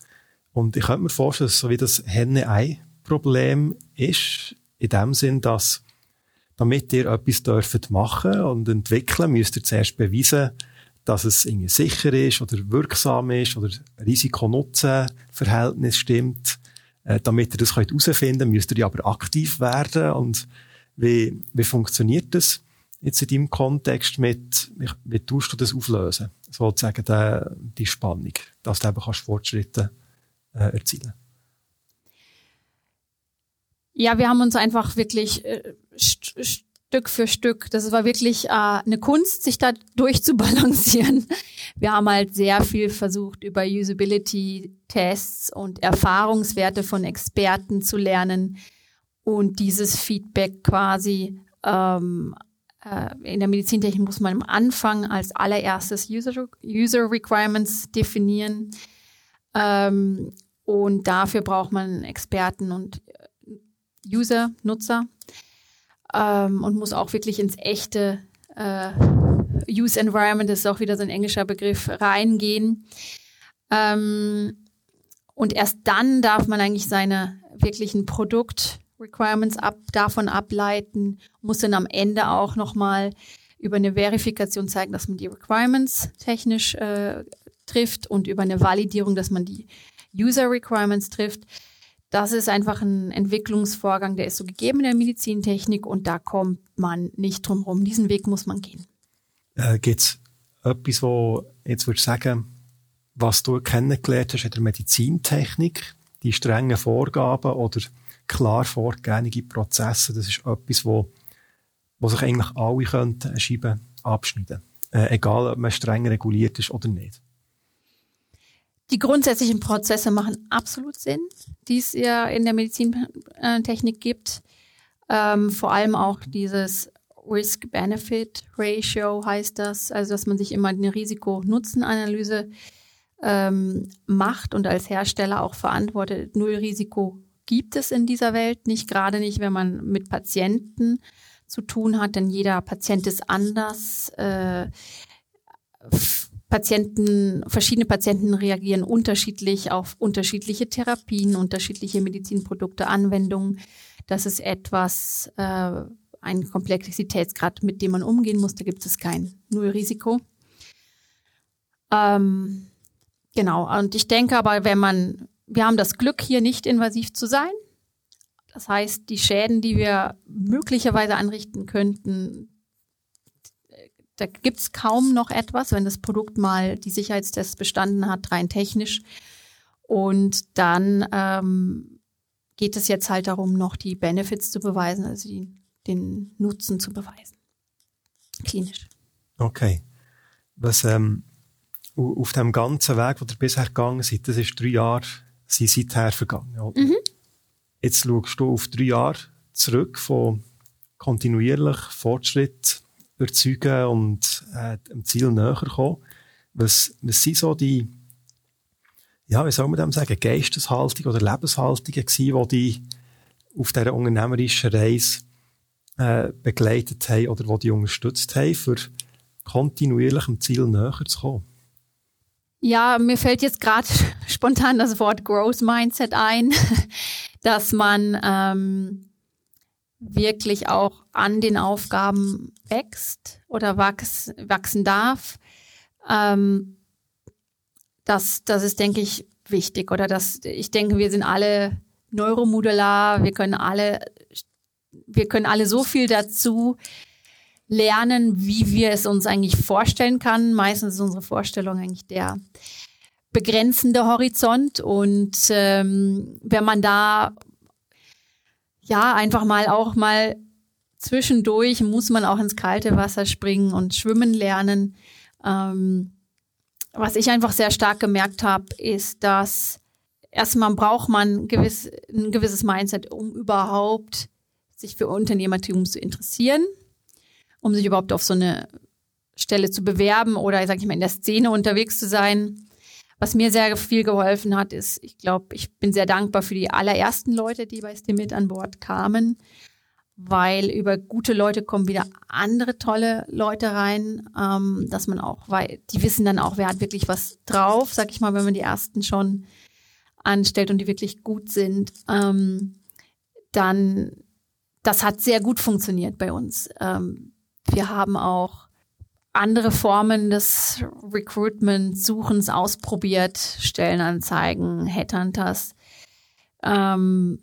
und ich könnte mir vorstellen, dass so wie das Henne-Ei-Problem ist, in dem Sinn, dass damit ihr etwas dürft machen und entwickeln, müsst ihr zuerst beweisen, dass es irgendwie sicher ist oder wirksam ist oder Risiko-Nutzen-Verhältnis stimmt. Äh, damit ihr das herausfinden könnt, müsst ihr aber aktiv werden. Und wie, wie funktioniert das jetzt in deinem Kontext mit, wie, wie tust du das auflösen? Sozusagen die, die Spannung, dass du eben kannst Fortschritte äh, erzielen Ja, wir haben uns einfach wirklich äh, Stück für Stück. Das war wirklich äh, eine Kunst, sich da durchzubalancieren. *laughs* Wir haben halt sehr viel versucht, über Usability-Tests und Erfahrungswerte von Experten zu lernen und dieses Feedback quasi ähm, äh, in der Medizintechnik muss man am Anfang als allererstes User, Requirements definieren. Ähm, und dafür braucht man Experten und User, Nutzer ähm, und muss auch wirklich ins echte äh, Use Environment, das ist auch wieder so ein englischer Begriff, reingehen. Ähm, und erst dann darf man eigentlich seine wirklichen Produkt-Requirements ab, davon ableiten, muss dann am Ende auch nochmal über eine Verifikation zeigen, dass man die Requirements technisch äh, trifft und über eine Validierung, dass man die User Requirements trifft. Das ist einfach ein Entwicklungsvorgang, der ist so gegeben in der Medizintechnik und da kommt man nicht drum herum. Diesen Weg muss man gehen. Äh, Gibt es etwas, wo jetzt würdest sagen, was du kennengelernt hast in der Medizintechnik, die strengen Vorgaben oder klar vorgegebene Prozesse, das ist etwas, wo, wo sich eigentlich alle könnten eine Scheibe abschneiden. Äh, egal, ob man streng reguliert ist oder nicht. Die grundsätzlichen Prozesse machen absolut Sinn, die es ja in der Medizintechnik gibt. Ähm, vor allem auch dieses Risk-Benefit-Ratio heißt das, also dass man sich immer eine Risiko-Nutzen-Analyse ähm, macht und als Hersteller auch verantwortet. Null Risiko gibt es in dieser Welt nicht, gerade nicht, wenn man mit Patienten zu tun hat, denn jeder Patient ist anders. Äh, Patienten, verschiedene Patienten reagieren unterschiedlich auf unterschiedliche Therapien, unterschiedliche Medizinprodukte, Anwendungen. Das ist etwas, äh, ein Komplexitätsgrad, mit dem man umgehen muss. Da gibt es kein Nullrisiko. Ähm, genau. Und ich denke aber, wenn man, wir haben das Glück, hier nicht invasiv zu sein. Das heißt, die Schäden, die wir möglicherweise anrichten könnten, da gibt's kaum noch etwas, wenn das Produkt mal die Sicherheitstests bestanden hat, rein technisch. Und dann ähm, geht es jetzt halt darum, noch die Benefits zu beweisen, also die, den Nutzen zu beweisen. Klinisch. Okay. Was ähm, auf dem ganzen Weg, wo ihr bisher gegangen seid, das ist drei Jahre, sind seither vergangen. Mhm. Jetzt schaust du auf drei Jahre zurück von kontinuierlich Fortschritt überzeugen und äh, dem Ziel näher kommen. Was, was sind so die, ja, wie soll man dem sagen, Geisteshaltung oder Lebenshaltungen gewesen, die die auf dieser unternehmerischen Reise äh, begleitet haben oder die die unterstützt haben, für kontinuierlich dem Ziel näher zu kommen? Ja, mir fällt jetzt gerade *laughs* spontan das Wort Growth Mindset ein, *laughs* dass man ähm, wirklich auch an den Aufgaben wächst oder wachs, wachsen darf. Ähm, das, das ist, denke ich, wichtig. Oder das, ich denke, wir sind alle neuromodular, wir können alle, wir können alle so viel dazu lernen, wie wir es uns eigentlich vorstellen kann. Meistens ist unsere Vorstellung eigentlich der begrenzende Horizont. Und ähm, wenn man da ja, einfach mal auch mal zwischendurch muss man auch ins kalte Wasser springen und schwimmen lernen. Ähm, was ich einfach sehr stark gemerkt habe, ist, dass erstmal braucht man gewiss, ein gewisses Mindset, um überhaupt sich für Unternehmertum zu interessieren, um sich überhaupt auf so eine Stelle zu bewerben oder, sag ich mal, in der Szene unterwegs zu sein. Was mir sehr viel geholfen hat, ist, ich glaube, ich bin sehr dankbar für die allerersten Leute, die bei Stimit an Bord kamen, weil über gute Leute kommen wieder andere tolle Leute rein, ähm, dass man auch, weil die wissen dann auch, wer hat wirklich was drauf, sag ich mal, wenn man die ersten schon anstellt und die wirklich gut sind, ähm, dann das hat sehr gut funktioniert bei uns. Ähm, wir haben auch andere Formen des Recruitment-Suchens ausprobiert, Stellenanzeigen, Headhunters. Ähm,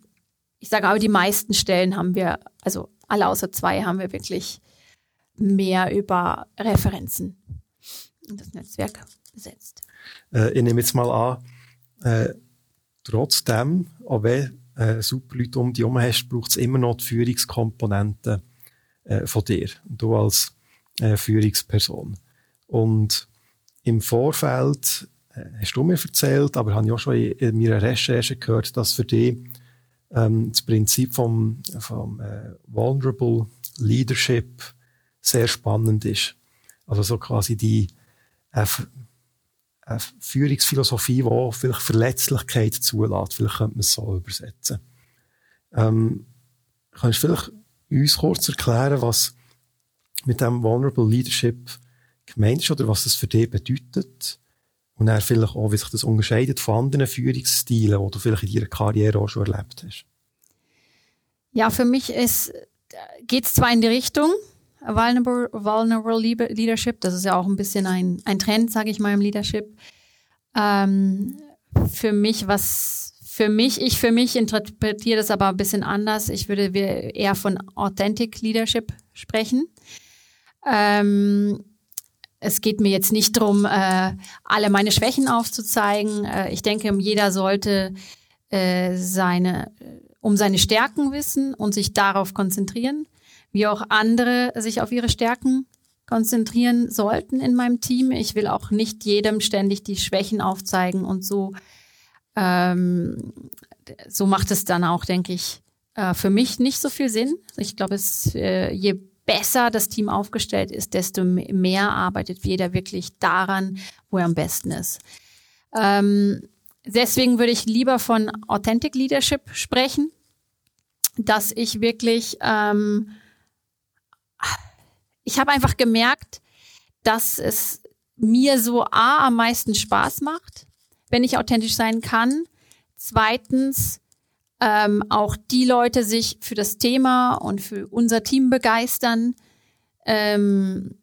ich sage aber, die meisten Stellen haben wir, also alle außer zwei haben wir wirklich mehr über Referenzen und das Netzwerk besetzt. Äh, ich nehme jetzt mal an, äh, trotzdem, auch wenn äh, super Leute um dich herum hast, braucht es immer noch die Führungskomponente äh, von dir. Du als äh, Führungsperson. Und im Vorfeld äh, hast du mir erzählt, aber habe ich auch schon in, in meiner Recherche gehört, dass für dich ähm, das Prinzip vom, vom äh, Vulnerable Leadership sehr spannend ist. Also so quasi die äh, eine Führungsphilosophie, die vielleicht Verletzlichkeit zulässt. Vielleicht könnte man es so übersetzen. Ähm, kannst du vielleicht uns kurz erklären, was mit dem Vulnerable Leadership gemeint ist oder was das für dich bedeutet. Und dann vielleicht auch, wie sich das unterscheidet von anderen Führungsstilen, die du vielleicht in deiner Karriere auch schon erlebt hast. Ja, für mich geht es zwar in die Richtung Vulnerable, Vulnerable Leadership, das ist ja auch ein bisschen ein, ein Trend, sage ich mal, im Leadership. Ähm, für mich, was für mich, ich für mich interpretiere das aber ein bisschen anders. Ich würde eher von Authentic Leadership sprechen. Ähm, es geht mir jetzt nicht darum, äh, alle meine Schwächen aufzuzeigen. Äh, ich denke, jeder sollte äh, seine, um seine Stärken wissen und sich darauf konzentrieren, wie auch andere sich auf ihre Stärken konzentrieren sollten in meinem Team. Ich will auch nicht jedem ständig die Schwächen aufzeigen und so. Ähm, so macht es dann auch, denke ich, äh, für mich nicht so viel Sinn. Ich glaube, es äh, je besser das Team aufgestellt ist, desto mehr arbeitet jeder wirklich daran, wo er am besten ist. Ähm, deswegen würde ich lieber von Authentic Leadership sprechen, dass ich wirklich, ähm, ich habe einfach gemerkt, dass es mir so A am meisten Spaß macht, wenn ich authentisch sein kann. Zweitens, ähm, auch die Leute sich für das Thema und für unser Team begeistern, ähm,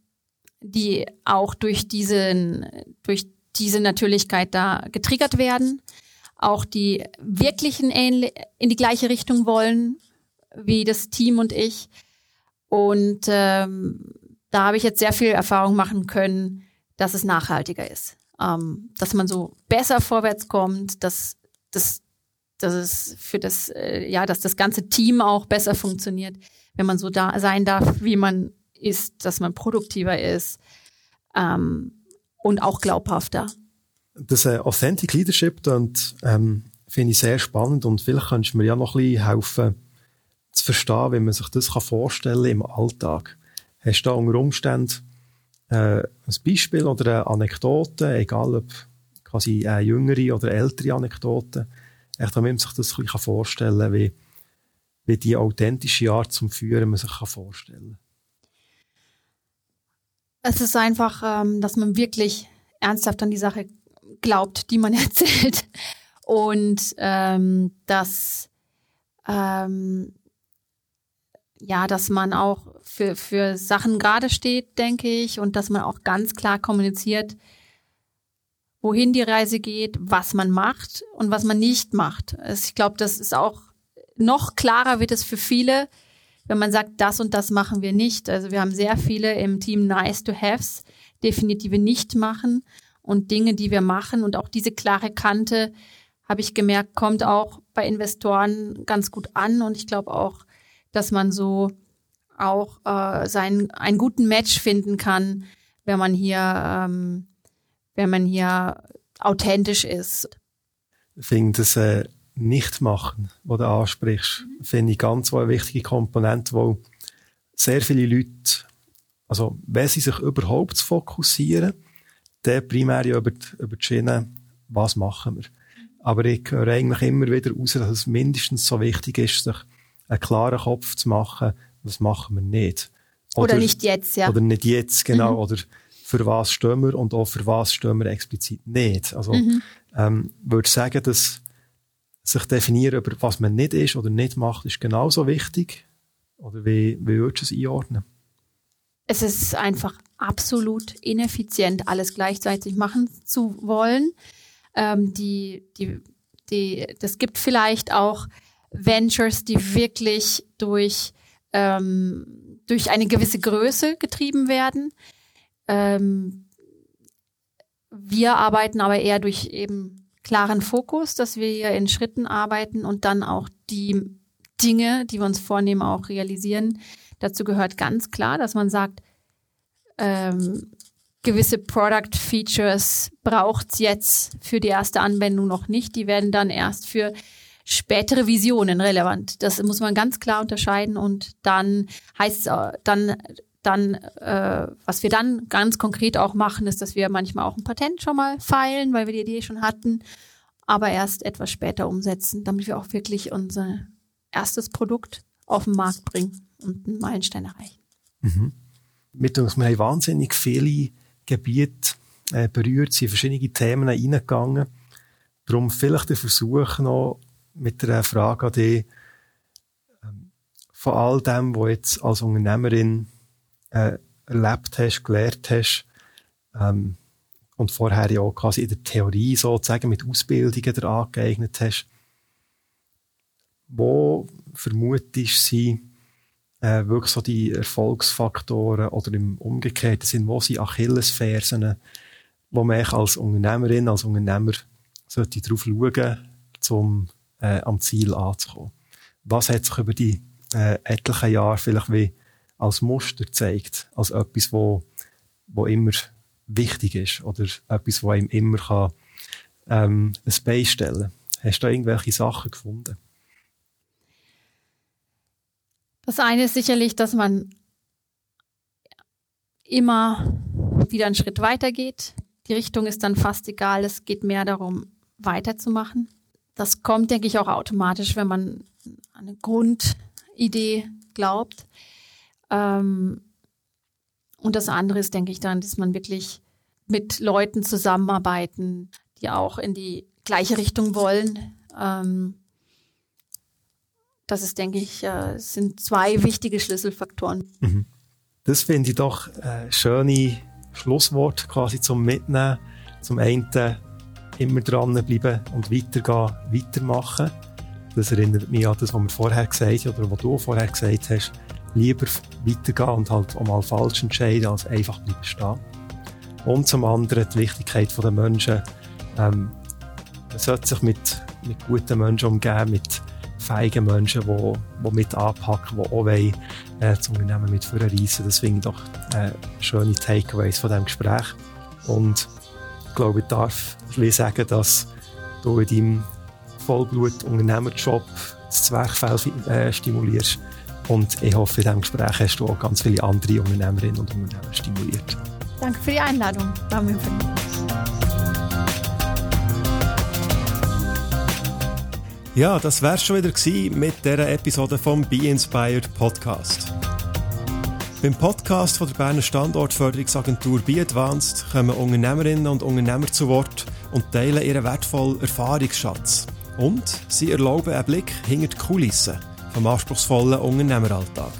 die auch durch diesen, durch diese Natürlichkeit da getriggert werden, auch die wirklichen in die gleiche Richtung wollen wie das Team und ich. Und ähm, da habe ich jetzt sehr viel Erfahrung machen können, dass es nachhaltiger ist, ähm, dass man so besser vorwärts kommt, dass das dass es für das, äh, ja, dass das ganze Team auch besser funktioniert, wenn man so da sein darf, wie man ist, dass man produktiver ist ähm, und auch glaubhafter. Das äh, Authentic Leadership ähm, finde ich sehr spannend und vielleicht kannst du mir ja noch ein bisschen helfen zu verstehen, wie man sich das kann vorstellen im Alltag. Hast du da unter Umständen äh, ein Beispiel oder eine Anekdote, egal ob quasi eine jüngere oder ältere Anekdote, echt, damit man sich das ein bisschen vorstellen kann, wie, wie die authentische Art zum Führen man sich kann vorstellen Es ist einfach, ähm, dass man wirklich ernsthaft an die Sache glaubt, die man *laughs* erzählt. Und ähm, dass ähm, ja, dass man auch für, für Sachen gerade steht, denke ich, und dass man auch ganz klar kommuniziert, wohin die Reise geht, was man macht und was man nicht macht. Also ich glaube, das ist auch noch klarer wird es für viele, wenn man sagt, das und das machen wir nicht. Also wir haben sehr viele im Team Nice to Haves, definitive nicht machen und Dinge, die wir machen und auch diese klare Kante habe ich gemerkt, kommt auch bei Investoren ganz gut an und ich glaube auch, dass man so auch äh, seinen einen guten Match finden kann, wenn man hier ähm, wenn man hier authentisch ist. Ich finde das äh, Nicht-Machen, was du ansprichst, finde ich ganz eine wichtige Komponente, wo sehr viele Leute, also wenn sie sich überhaupt fokussieren, dann primär ja über, die, über die Schiene, was machen wir. Aber ich höre eigentlich immer wieder raus, dass es mindestens so wichtig ist, sich einen klaren Kopf zu machen, was machen wir nicht. Oder, oder nicht jetzt, ja. Oder nicht jetzt, genau. Mhm. Oder für was stehen wir und auch für was stehen wir explizit nicht. Also, mhm. ähm, würde sagen, dass sich definieren, über was man nicht ist oder nicht macht, ist genauso wichtig? Oder wie, wie würdest du es einordnen? Es ist einfach absolut ineffizient, alles gleichzeitig machen zu wollen. Ähm, die, die, die, das gibt vielleicht auch Ventures, die wirklich durch, ähm, durch eine gewisse Größe getrieben werden. Ähm, wir arbeiten aber eher durch eben klaren Fokus, dass wir hier in Schritten arbeiten und dann auch die Dinge, die wir uns vornehmen, auch realisieren. Dazu gehört ganz klar, dass man sagt, ähm, gewisse Product Features braucht's jetzt für die erste Anwendung noch nicht. Die werden dann erst für spätere Visionen relevant. Das muss man ganz klar unterscheiden und dann heißt es, dann dann, äh, was wir dann ganz konkret auch machen, ist, dass wir manchmal auch ein Patent schon mal feilen, weil wir die Idee schon hatten, aber erst etwas später umsetzen, damit wir auch wirklich unser erstes Produkt auf den Markt bringen und einen Meilenstein erreichen. Mhm. Mit uns, wir haben wahnsinnig viele Gebiete äh, berührt, sind verschiedene Themen eingegangen. Darum vielleicht der Versuch noch mit einer Frage an dich, ähm, von all dem, was jetzt als Unternehmerin äh, erlebt hast, gelernt hast, ähm, und vorher ja auch quasi in der Theorie sozusagen mit Ausbildungen der angeeignet hast, wo vermutest sie äh, wirklich so die Erfolgsfaktoren oder im umgekehrten Sinn, wo sind Achillesfersen, wo man als Unternehmerin, als Unternehmer sollte darauf schauen, um am Ziel anzukommen. Was hat sich über die äh, etlichen Jahre vielleicht wie als Muster gezeigt, als etwas, wo, wo immer wichtig ist oder etwas, wo einem immer kann, ähm, ein Bein stellen Hast du da irgendwelche Sachen gefunden? Das eine ist sicherlich, dass man immer wieder einen Schritt weiter geht. Die Richtung ist dann fast egal. Es geht mehr darum, weiterzumachen. Das kommt, denke ich, auch automatisch, wenn man an eine Grundidee glaubt. Ähm, und das andere ist, denke ich, dann, dass man wirklich mit Leuten zusammenarbeiten, die auch in die gleiche Richtung wollen. Ähm, das ist, denke ich, äh, sind zwei wichtige Schlüsselfaktoren. Mhm. Das finde ich doch äh, schöne Schlusswort quasi zum Mitnehmen. Zum einen immer dranbleiben und weitergehen, weitermachen. Das erinnert mich an das, was wir vorher gesagt haben oder was du vorher gesagt hast. Lieber weitergehen und halt auch mal falsch entscheiden, als einfach bleiben stehen. Und zum anderen die Wichtigkeit der Menschen. Ähm, man sollte sich mit, mit guten Menschen umgeben, mit feigen Menschen, die, die mit anpacken, die auch wollen, äh, das Unternehmen mit finde ich doch äh, schöne Takeaways von diesem Gespräch. Und ich glaube, ich darf sagen, dass du in deinem Vollblut-Unternehmerjob das Zwerchfell äh, stimulierst. Und ich hoffe, in diesem Gespräch hast du auch ganz viele andere Unternehmerinnen und Unternehmer stimuliert. Danke für die Einladung. War mir Ja, das wär's schon wieder mit dieser Episode vom Be Inspired Podcast. Beim Podcast von der Berner Standortförderungsagentur Be Advanced kommen Unternehmerinnen und Unternehmer zu Wort und teilen ihren wertvollen Erfahrungsschatz. Und sie erlauben einen Blick hinter die Kulissen vom anspruchsvollen Unternehmeralltag.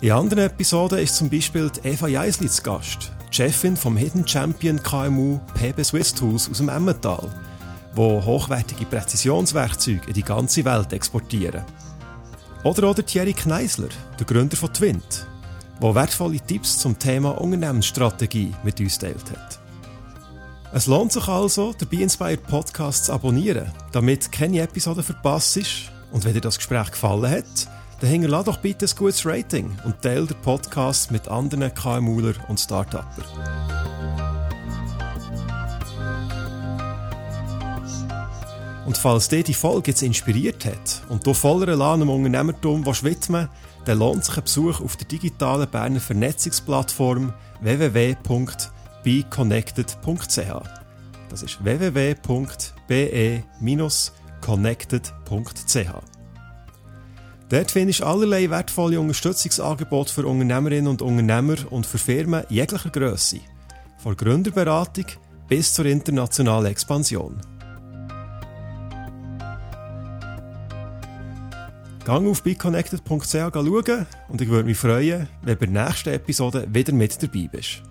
In anderen Episoden ist zum Beispiel Eva Jeisli zu Gast, Chefin vom Hidden Champion KMU PB Swiss Tools aus dem Emmental, wo hochwertige Präzisionswerkzeuge in die ganze Welt exportieren. Oder auch Thierry Kneisler, der Gründer von Twint, wo wertvolle Tipps zum Thema Unternehmensstrategie mit uns teilt hat. Es lohnt sich also, den Be Inspired Podcast zu abonnieren, damit keine Episode verpasst ist. Und wenn dir das Gespräch gefallen hat, dann hinterlass doch bitte ein gutes Rating und teile den Podcast mit anderen KMUler und Start-Upper. Und falls dir die Folge jetzt inspiriert hat und du voller Elan am Unternehmertum widmen dann lohnt sich ein Besuch auf der digitalen Berner Vernetzungsplattform www.beconnected.ch. Das ist www.be-connected.ch. Dort findest du allerlei wertvolle Unterstützungsangebote für Unternehmerinnen und Unternehmer und für Firmen jeglicher Größe. Von Gründerberatung bis zur internationalen Expansion. Gang auf beconnected.ch schauen und ich würde mich freuen, wenn du bei der nächsten Episode wieder mit dabei bist.